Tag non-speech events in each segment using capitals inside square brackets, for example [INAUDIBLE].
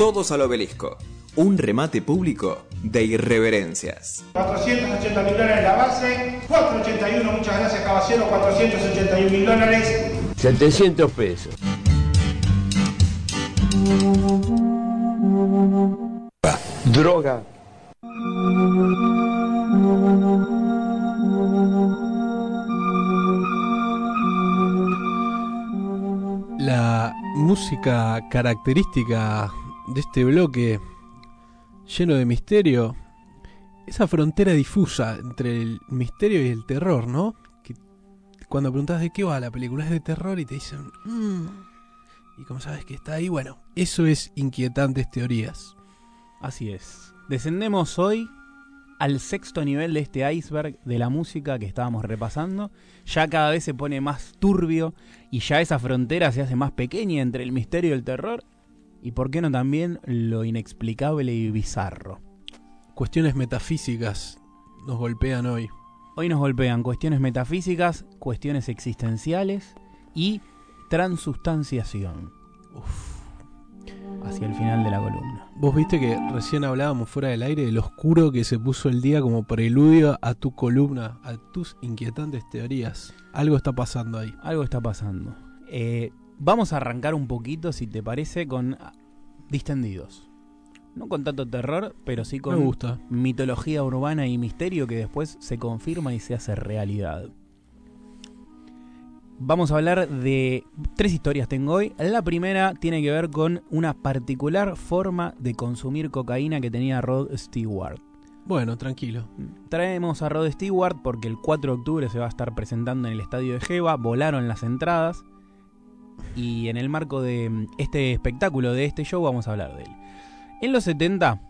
Todos al obelisco. Un remate público de irreverencias. 480 mil dólares la base, 481, muchas gracias caballero, 481 mil dólares. 700 pesos. Droga. La música característica de este bloque lleno de misterio, esa frontera difusa entre el misterio y el terror, ¿no? Que cuando preguntas de qué va la película es de terror y te dicen, "Mm". y como sabes que está ahí, bueno, eso es inquietantes teorías. Así es. Descendemos hoy al sexto nivel de este iceberg de la música que estábamos repasando. Ya cada vez se pone más turbio y ya esa frontera se hace más pequeña entre el misterio y el terror. Y por qué no también lo inexplicable y bizarro. Cuestiones metafísicas nos golpean hoy. Hoy nos golpean cuestiones metafísicas, cuestiones existenciales y transustanciación. Hacia el final de la columna. Vos viste que recién hablábamos fuera del aire del oscuro que se puso el día como preludio a tu columna, a tus inquietantes teorías. Algo está pasando ahí. Algo está pasando. Eh, vamos a arrancar un poquito, si te parece, con distendidos. No con tanto terror, pero sí con Me gusta. mitología urbana y misterio que después se confirma y se hace realidad. Vamos a hablar de tres historias tengo hoy. La primera tiene que ver con una particular forma de consumir cocaína que tenía Rod Stewart. Bueno, tranquilo. Traemos a Rod Stewart porque el 4 de octubre se va a estar presentando en el estadio de Jeva. Volaron las entradas. Y en el marco de mm, este espectáculo, de este show, vamos a hablar de él. En los 70,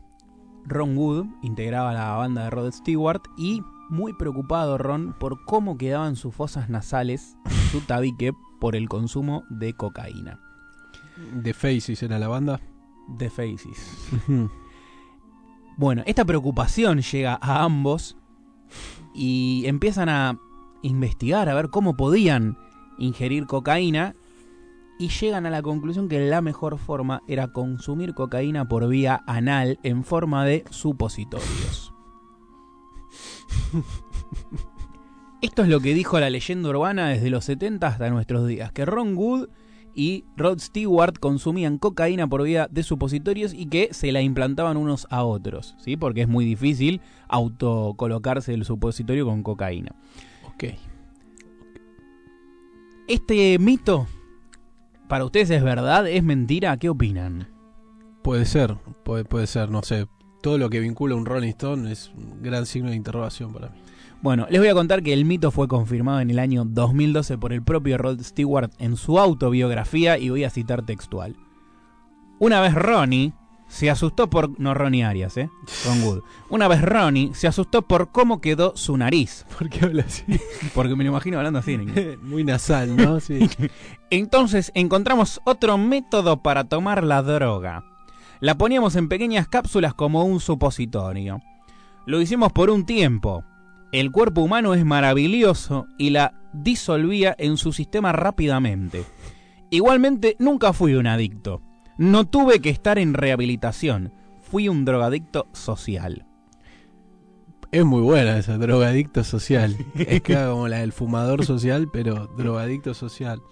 Ron Wood integraba la banda de Rod Stewart y muy preocupado Ron por cómo quedaban sus fosas nasales, su [LAUGHS] tabique, por el consumo de cocaína. The Faces era la banda. The Faces. Bueno, esta preocupación llega a ambos y empiezan a investigar a ver cómo podían ingerir cocaína y llegan a la conclusión que la mejor forma era consumir cocaína por vía anal en forma de supositorios. [LAUGHS] Esto es lo que dijo la leyenda urbana desde los 70 hasta nuestros días, que Ron Wood y Rod Stewart consumían cocaína por vía de supositorios y que se la implantaban unos a otros, ¿sí? Porque es muy difícil autocolocarse el supositorio con cocaína. Ok. Este mito, para ustedes es verdad, es mentira, ¿qué opinan? Puede ser, puede, puede ser, no sé. Todo lo que vincula a un Rolling Stone es un gran signo de interrogación para mí. Bueno, les voy a contar que el mito fue confirmado en el año 2012 por el propio Rod Stewart en su autobiografía y voy a citar textual. Una vez Ronnie se asustó por... No Ronnie Arias, ¿eh? Ron Wood. Una vez Ronnie se asustó por cómo quedó su nariz. [LAUGHS] ¿Por qué habla así? [LAUGHS] Porque me lo imagino hablando así. [LAUGHS] Muy nasal, ¿no? Sí. Entonces encontramos otro método para tomar la droga. La poníamos en pequeñas cápsulas como un supositorio. Lo hicimos por un tiempo. El cuerpo humano es maravilloso y la disolvía en su sistema rápidamente. Igualmente nunca fui un adicto. No tuve que estar en rehabilitación. Fui un drogadicto social. Es muy buena esa, drogadicto social. [LAUGHS] Es que como la del fumador social, pero drogadicto social.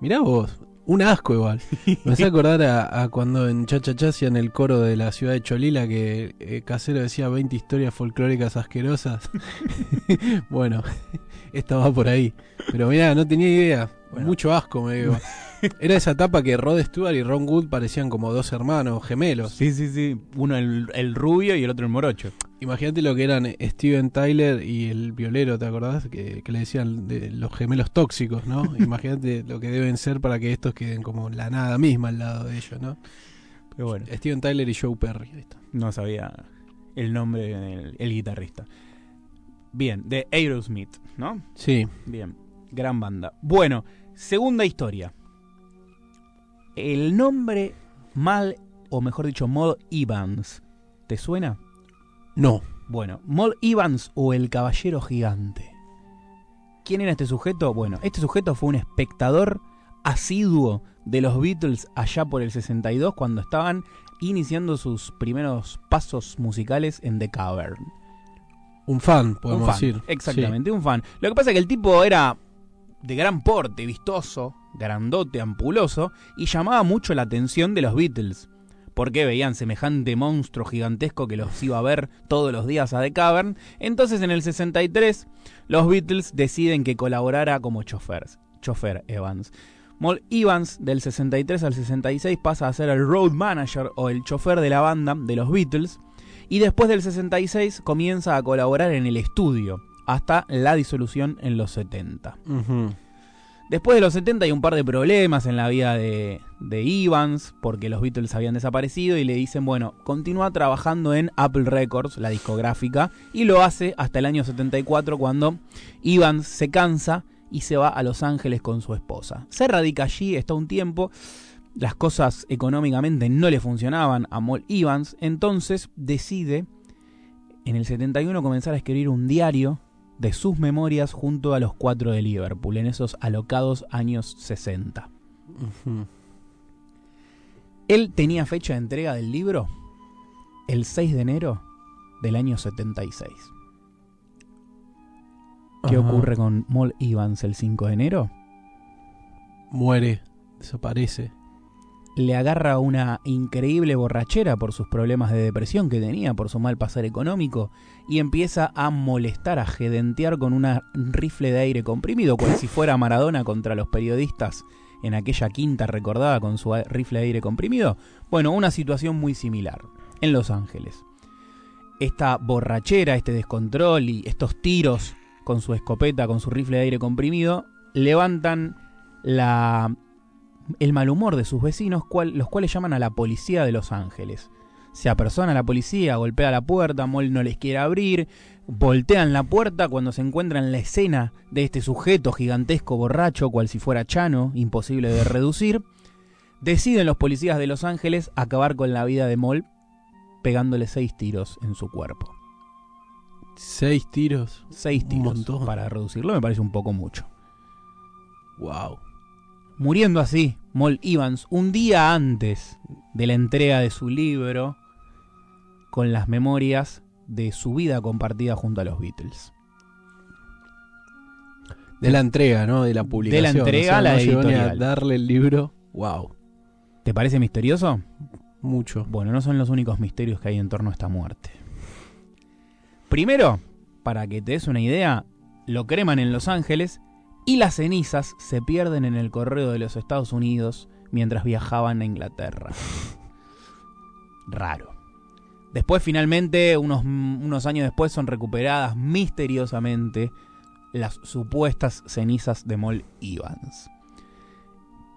Mirá vos, un asco igual. Me hace acordar a, a cuando en Chachachá hacían el coro de la ciudad de Cholila que eh, Casero decía 20 historias folclóricas asquerosas. [LAUGHS] bueno, [LAUGHS] esta va por ahí. Pero mirá, no tenía idea. Mucho asco me dio. Era esa etapa que Rod Stewart y Ron Wood parecían como dos hermanos gemelos. Sí, sí, sí. Uno el, el rubio y el otro el morocho. Imagínate lo que eran Steven Tyler y el violero, ¿te acordás? Que, que le decían de los gemelos tóxicos, ¿no? [LAUGHS] Imagínate lo que deben ser para que estos queden como la nada misma al lado de ellos, ¿no? Pero bueno, Steven Tyler y Joe Perry. Ahí está. no sabía el nombre del el guitarrista. Bien, de Aerosmith, ¿no? Sí. Bien, gran banda. Bueno, segunda historia. El nombre Mal, o mejor dicho, Mod Evans, ¿te suena? No. Bueno, Mod Evans o el Caballero Gigante. ¿Quién era este sujeto? Bueno, este sujeto fue un espectador asiduo de los Beatles allá por el 62 cuando estaban iniciando sus primeros pasos musicales en The Cavern. Un fan, podemos un fan, decir. Exactamente, un fan. Lo que pasa es que el tipo era de gran porte, vistoso, grandote, ampuloso, y llamaba mucho la atención de los Beatles. Porque veían semejante monstruo gigantesco que los iba a ver todos los días a The Cavern. Entonces en el 63 los Beatles deciden que colaborara como chofer, chofer Evans. Moll Evans del 63 al 66 pasa a ser el road manager o el chofer de la banda de los Beatles y después del 66 comienza a colaborar en el estudio hasta la disolución en los 70. Ujú. Después de los 70 hay un par de problemas en la vida de, de Evans, porque los Beatles habían desaparecido y le dicen, bueno, continúa trabajando en Apple Records, la discográfica, y lo hace hasta el año 74 cuando Evans se cansa y se va a Los Ángeles con su esposa. Se radica allí, está un tiempo, las cosas económicamente no le funcionaban a Moll Evans, entonces decide en el 71 comenzar a escribir un diario de sus memorias junto a los cuatro de Liverpool en esos alocados años 60. Ujú. Él tenía fecha de entrega del libro el 6 de enero del año 76. ¿Qué ocurre con Moll Evans el 5 de enero? Muere, desaparece. Le agarra una increíble borrachera por sus problemas de depresión que tenía, por su mal pasar económico, y empieza a molestar, a gedentear con un rifle de aire comprimido, cual si fuera Maradona contra los periodistas en aquella quinta recordada con su rifle de aire comprimido. Bueno, una situación muy similar en Los Ángeles. Esta borrachera, este descontrol y estos tiros con su escopeta, con su rifle de aire comprimido, levantan la, el mal humor de sus vecinos, cual- los cuales llaman a la policía de Los Ángeles. Se apersona la policía, golpea la puerta, Moll no les quiere abrir, voltean la puerta cuando se encuentran la escena de este sujeto gigantesco borracho, cual si fuera Chano, imposible de reducir. Deciden los policías de Los Ángeles acabar con la vida de Moll pegándole seis tiros en su cuerpo. Seis tiros. Seis tiros. Para reducirlo me parece un poco mucho. Wow. Muriendo así, Moll Evans, un día antes de la entrega de su libro, con las memorias de su vida compartida junto a los Beatles. De la entrega, ¿no? De la publicación. entrega a la no ni a editorial. darle el libro. Wow. ¿Te parece misterioso? Mucho. Bueno, no son los únicos misterios que hay en torno a esta muerte. Primero, para que te des una idea, lo creman en Los Ángeles y las cenizas se pierden en el correo de los Estados Unidos mientras viajaban a Inglaterra. [LAUGHS] Raro. Después, finalmente, unos, unos años después, son recuperadas misteriosamente las supuestas cenizas de Moll Evans.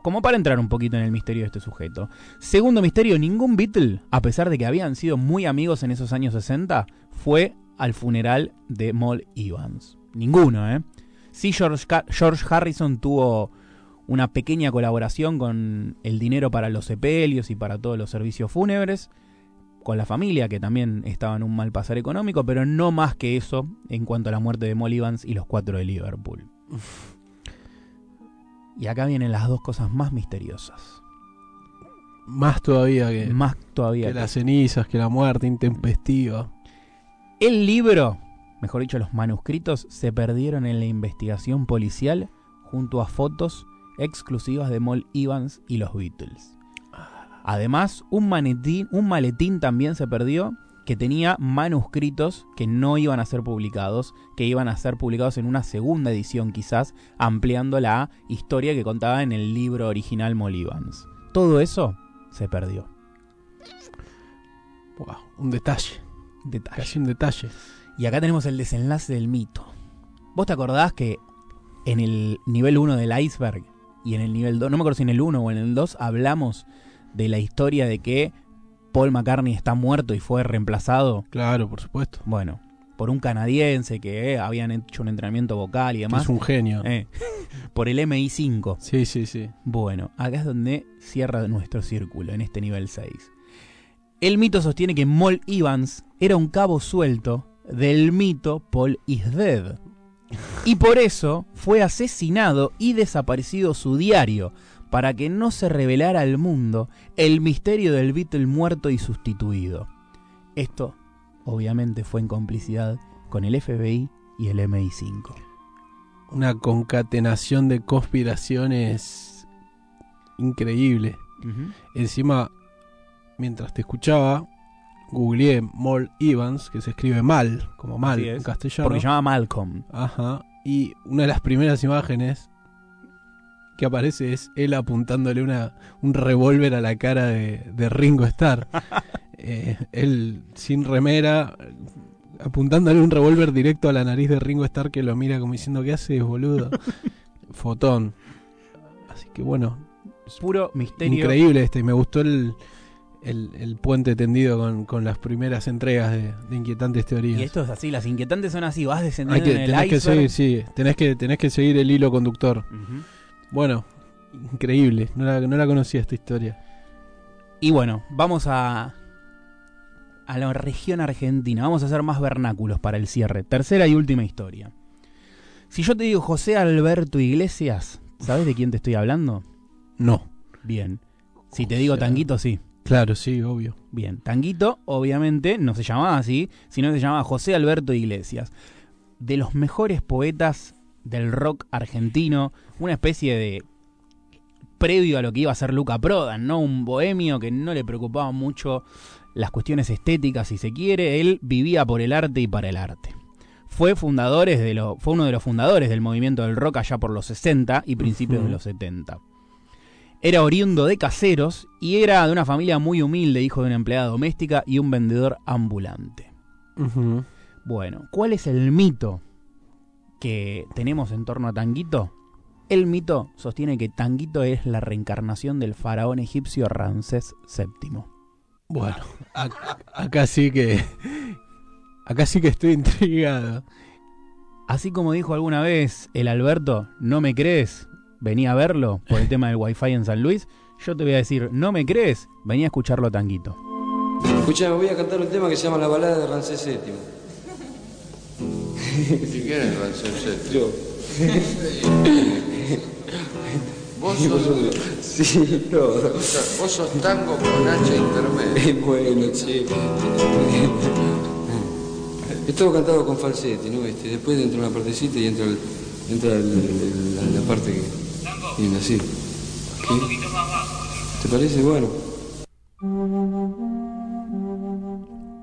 Como para entrar un poquito en el misterio de este sujeto. Segundo misterio, ningún Beatle, a pesar de que habían sido muy amigos en esos años 60, fue al funeral de Moll Evans. Ninguno, ¿eh? Sí, George, Harrison tuvo una pequeña colaboración con el dinero para los sepelios y para todos los servicios fúnebres, con la familia, que también estaba en un mal pasar económico, pero no más que eso en cuanto a la muerte de Moll Evans y los cuatro de Liverpool. Y acá vienen las dos cosas más misteriosas. Más todavía que, Más todavía. que que- las cenizas, que la muerte intempestiva. El libro, mejor dicho, los manuscritos, se perdieron en la investigación policial junto a fotos exclusivas de Moll Evans y los Beatles. Además, un maletín, un maletín también se perdió que tenía manuscritos que no iban a ser publicados, que iban a ser publicados en una segunda edición quizás, ampliando la historia que contaba en el libro original Moll Evans. Todo eso se perdió. Wow. Un detalle. Detalle. Casi un detalle. Y acá tenemos el desenlace del mito. ¿Vos te acordás que en el nivel 1 del iceberg y en el nivel 2, no me acuerdo si en el 1 o en el 2, hablamos de la historia de que Paul McCartney está muerto y fue reemplazado? Claro, por supuesto. Bueno, por un canadiense que eh, habían hecho un entrenamiento vocal y demás. Es un genio. Eh, [LAUGHS] por el MI5. Sí, sí, sí. Bueno, acá es donde cierra nuestro círculo, en este nivel 6. El mito sostiene que Moll Evans era un cabo suelto del mito Paul is Dead. Y por eso fue asesinado y desaparecido su diario, para que no se revelara al mundo el misterio del Beatle muerto y sustituido. Esto, obviamente, fue en complicidad con el FBI y el MI5. Una concatenación de conspiraciones increíble. Encima, mientras te escuchaba, googleé Mall Evans, que se escribe mal, como mal es, en castellano. Porque se llama Malcolm. Ajá. Y una de las primeras imágenes que aparece es él apuntándole una, un revólver a la cara de, de Ringo Starr. [LAUGHS] Eh, él sin remera, apuntándole un revólver directo a la nariz de Ringo Starr que lo mira como diciendo, ¿qué haces, boludo? [LAUGHS] Fotón. Así que bueno, Puro misterio. increíble este. Y me gustó el, el, el puente tendido con, con las primeras entregas de, de Inquietantes Teorías. Y esto es así, las inquietantes son así, vas descendiendo que, en el tenés que seguir, sí, tenés que, tenés que seguir el hilo conductor. Bueno, increíble, no la, no la conocía esta historia. Y bueno, vamos a a la región argentina. Vamos a hacer más vernáculos para el cierre. Tercera y última historia. Si yo te digo José Alberto Iglesias, ¿sabes de quién te estoy hablando? No, Bien. Si te digo Tanguito, sí. Claro, sí, obvio. Bien. Tanguito, obviamente, no se llamaba así, sino que se llamaba José Alberto Iglesias. De los mejores poetas del rock argentino, una especie de previo a lo que iba a ser Luca Prodan, ¿no? Un bohemio que no le preocupaba mucho las cuestiones estéticas, si se quiere. Él vivía por el arte y para el arte. Fue, fundadores de lo, fue uno de los fundadores del movimiento del rock allá por los 60 y principios de los 70. Era oriundo de caseros y era de una familia muy humilde, hijo de una empleada doméstica y un vendedor ambulante. Bueno, ¿cuál es el mito que tenemos en torno a Tanguito? El mito sostiene que Tanguito es la reencarnación del faraón egipcio Ramsés VII. Bueno, ac- acá sí que. Acá sí que estoy intrigado. Así como dijo alguna vez el Alberto, ¿no me crees? Venía a verlo por el tema del wifi en San Luis. Yo te voy a decir, ¿no me crees? Venía a escucharlo a Tanguito. Escucha, voy a cantar un tema que se llama La balada de Ramsés VII. ¿Y quién es Ramsés VII? Yo. Vos sos, Sí, no. vos sos tango con H intermedio. bueno, che. Es todo cantado con falsete, ¿no? Este, después entra una partecita y entra, el- entra el- el- la, la parte que viene así. ¿Qué? ¿Te parece? Bueno.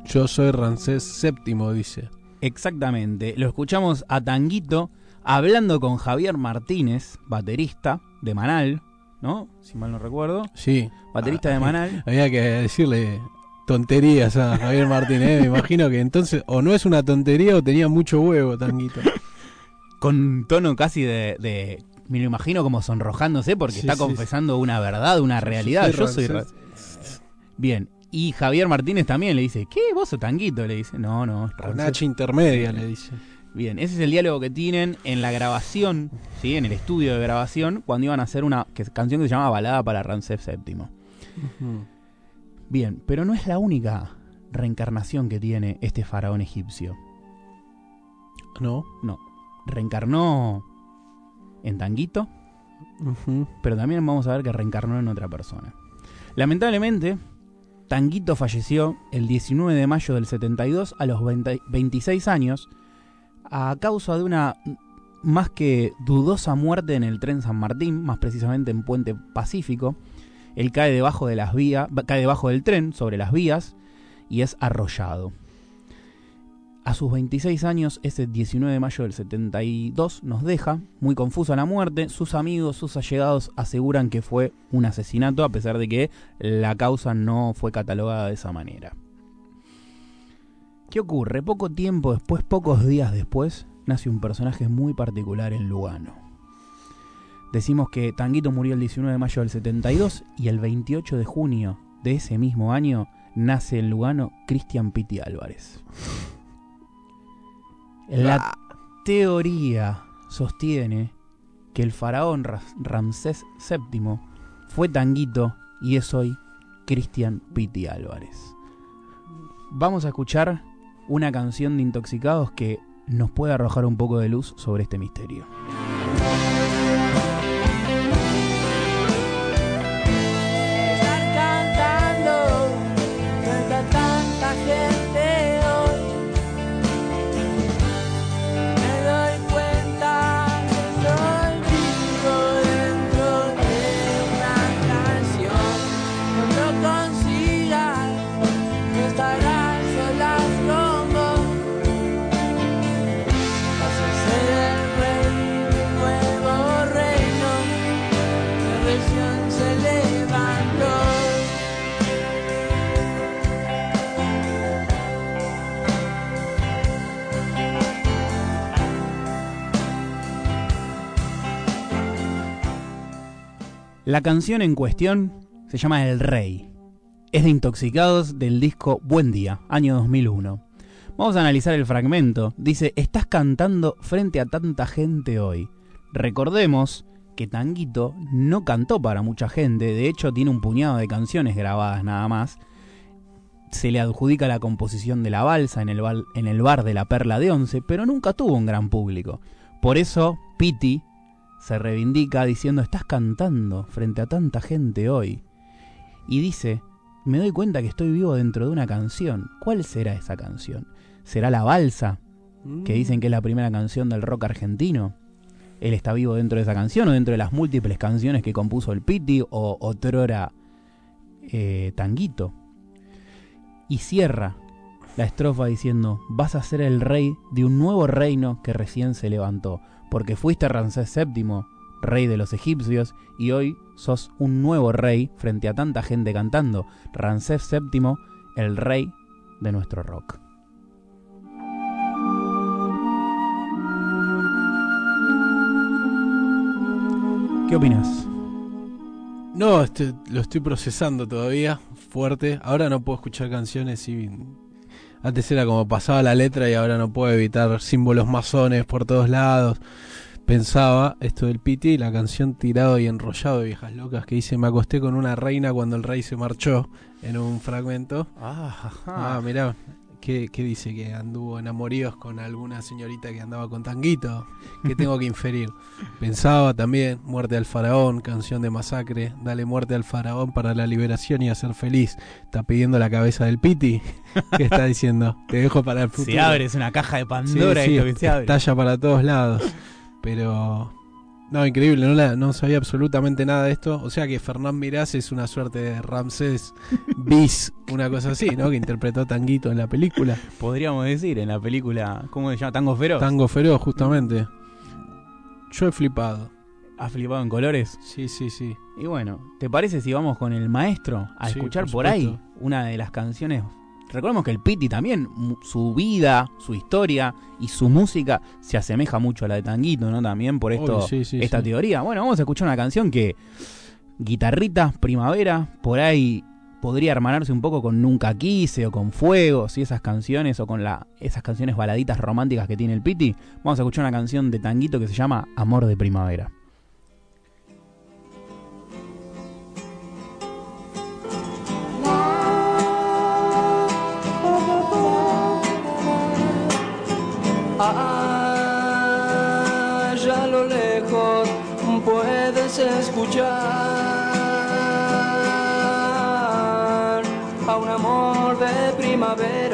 Yo soy Ramsés VII, dice. Exactamente. Lo escuchamos a Tanguito hablando con Javier Martínez, baterista de Manal, ¿no? Si mal no recuerdo. Sí. Baterista de [LAUGHS] Manal. Había que decirle tonterías a Javier Martínez. Me imagino que entonces o no es una tontería o tenía mucho huevo, Tanguito. [LAUGHS] Con un tono casi de, de- Me lo imagino como sonrojándose porque Sí, está sí, confesando una verdad, una realidad. Yo soy. Ra- Bien. Y Javier Martínez también le dice: ¿Qué? ¿Vos sos Tanguito? Le dice: No, no. Con Ramsés". H intermedia, le dice. Bien, ese es el diálogo que tienen en la grabación, ¿sí? en el estudio de grabación, cuando iban a hacer una que- canción que se llama Balada para Ramsés VII. Bien, pero no es la única reencarnación que tiene este faraón egipcio. ¿No? No, reencarnó en Tanguito, pero también vamos a ver que reencarnó en otra persona. Lamentablemente, Tanguito falleció el 19 de mayo del 72 a los 20 26 años a causa de una más que dudosa muerte en el tren San Martín, más precisamente en Puente Pacífico. Él cae debajo de las vías, cae debajo del tren sobre las vías y es arrollado. A sus 26 años, ese 19 de mayo del 72, nos deja, muy confusa la muerte. Sus amigos, sus allegados aseguran que fue un asesinato, a pesar de que la causa no fue catalogada de esa manera. ¿Qué ocurre? Poco tiempo después, pocos días después, nace un personaje muy particular en Lugano. Decimos que Tanguito murió el 19 de mayo del 72 y el 28 de junio de ese mismo año nace en Lugano Cristian Pitti Álvarez. La teoría sostiene que el faraón Ra- Ramsés VII fue Tanguito y es hoy Cristian Pitti Álvarez. Vamos a escuchar una canción de Intoxicados que nos puede arrojar un poco de luz sobre este misterio. La canción en cuestión se llama El Rey. Es de Intoxicados del disco Buen Día, año 2001. Vamos a analizar el fragmento. Dice, estás cantando frente a tanta gente hoy. Recordemos que Tanguito no cantó para mucha gente, de hecho tiene un puñado de canciones grabadas nada más. Se le adjudica la composición de la balsa en el, bal- en el bar de la Perla de Once, pero nunca tuvo un gran público. Por eso, Piti se reivindica diciendo, estás cantando frente a tanta gente hoy. Y dice, me doy cuenta que estoy vivo dentro de una canción. ¿Cuál será esa canción? ¿Será La Balsa? Que dicen que es la primera canción del rock argentino. Él está vivo dentro de esa canción o dentro de las múltiples canciones que compuso el Piti o otrora eh, Tanguito. Y cierra la estrofa diciendo, vas a ser el rey de un nuevo reino que recién se levantó, porque fuiste Ramsés VII, rey de los egipcios, y hoy sos un nuevo rey frente a tanta gente cantando, Ramsés VII, el rey de nuestro rock. ¿Qué opinas? No, este, lo estoy procesando todavía, fuerte. Ahora no puedo escuchar canciones y... Antes era como pasaba la letra y ahora no puedo evitar símbolos masones por todos lados. Pensaba esto del Piti y la canción Tirado y Enrollado de Viejas Locas que dice Me acosté con una reina cuando el rey se marchó en un fragmento. Ah, mirá, ¿qué, qué dice? Que anduvo en amoríos con alguna señorita que andaba con tanguito. ¿Qué tengo que inferir? [LAUGHS] Pensaba también, Muerte al Faraón, canción de masacre. Dale muerte al Faraón para la liberación y hacer feliz. Está pidiendo la cabeza del Piti. [LAUGHS] ¿Qué está diciendo? Te dejo para el futuro. Se abre, es una caja de Pandora sí, esto que se abre. estalla para todos lados. Pero. No, increíble, no, la- no sabía absolutamente nada de esto. O sea que Fernán Mirás es una suerte de Ramsés [LAUGHS] bis, una cosa así, ¿no? Que interpretó Tanguito en la película. Podríamos decir en la película, ¿cómo se llama? Tango Feroz. Tango Feroz, justamente. Yo he flipado. ¿Has flipado en colores? Sí, sí, sí. Y bueno, ¿te parece si vamos con el maestro a Sí, escuchar por por, ahí una de las canciones? Recordemos que el Piti también, su vida, su historia y su música se asemeja mucho a la de Tanguito, ¿no? También por esto, Obvio, sí, sí, esta sí. teoría. Bueno, vamos a escuchar una canción que, guitarrita, primavera, por ahí podría hermanarse un poco con Nunca Quise o con Fuegos y esas canciones o con la, esas canciones baladitas románticas que tiene el Piti. Vamos a escuchar una canción de Tanguito que se llama Amor de Primavera. Escuchar a un amor de primavera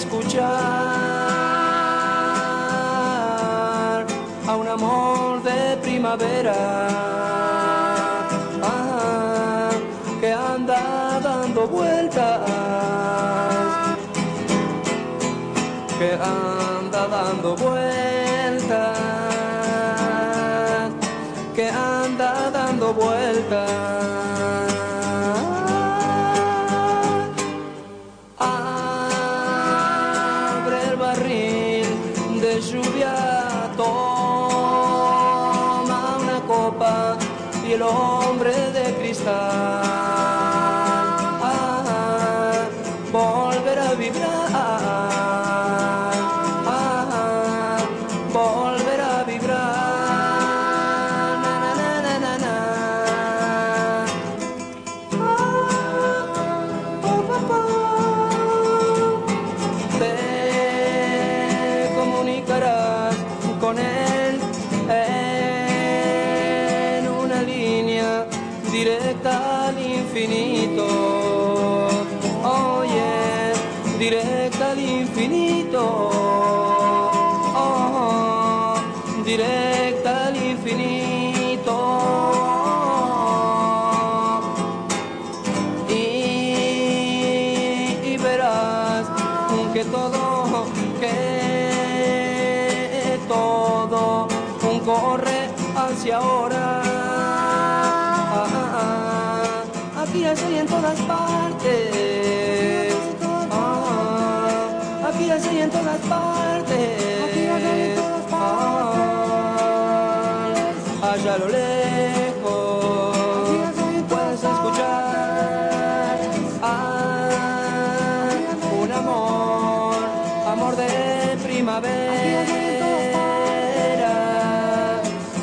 escuchar a un amor de primavera ah, que anda dando vueltas, que anda dando vueltas, que anda dando vueltas. Y el hombre de cristal infinito. Oh, directa al primavera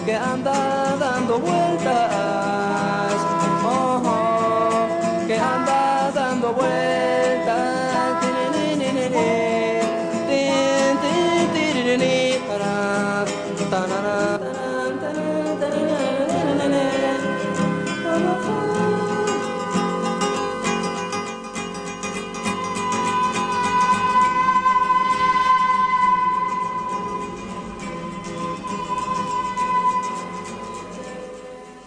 que anda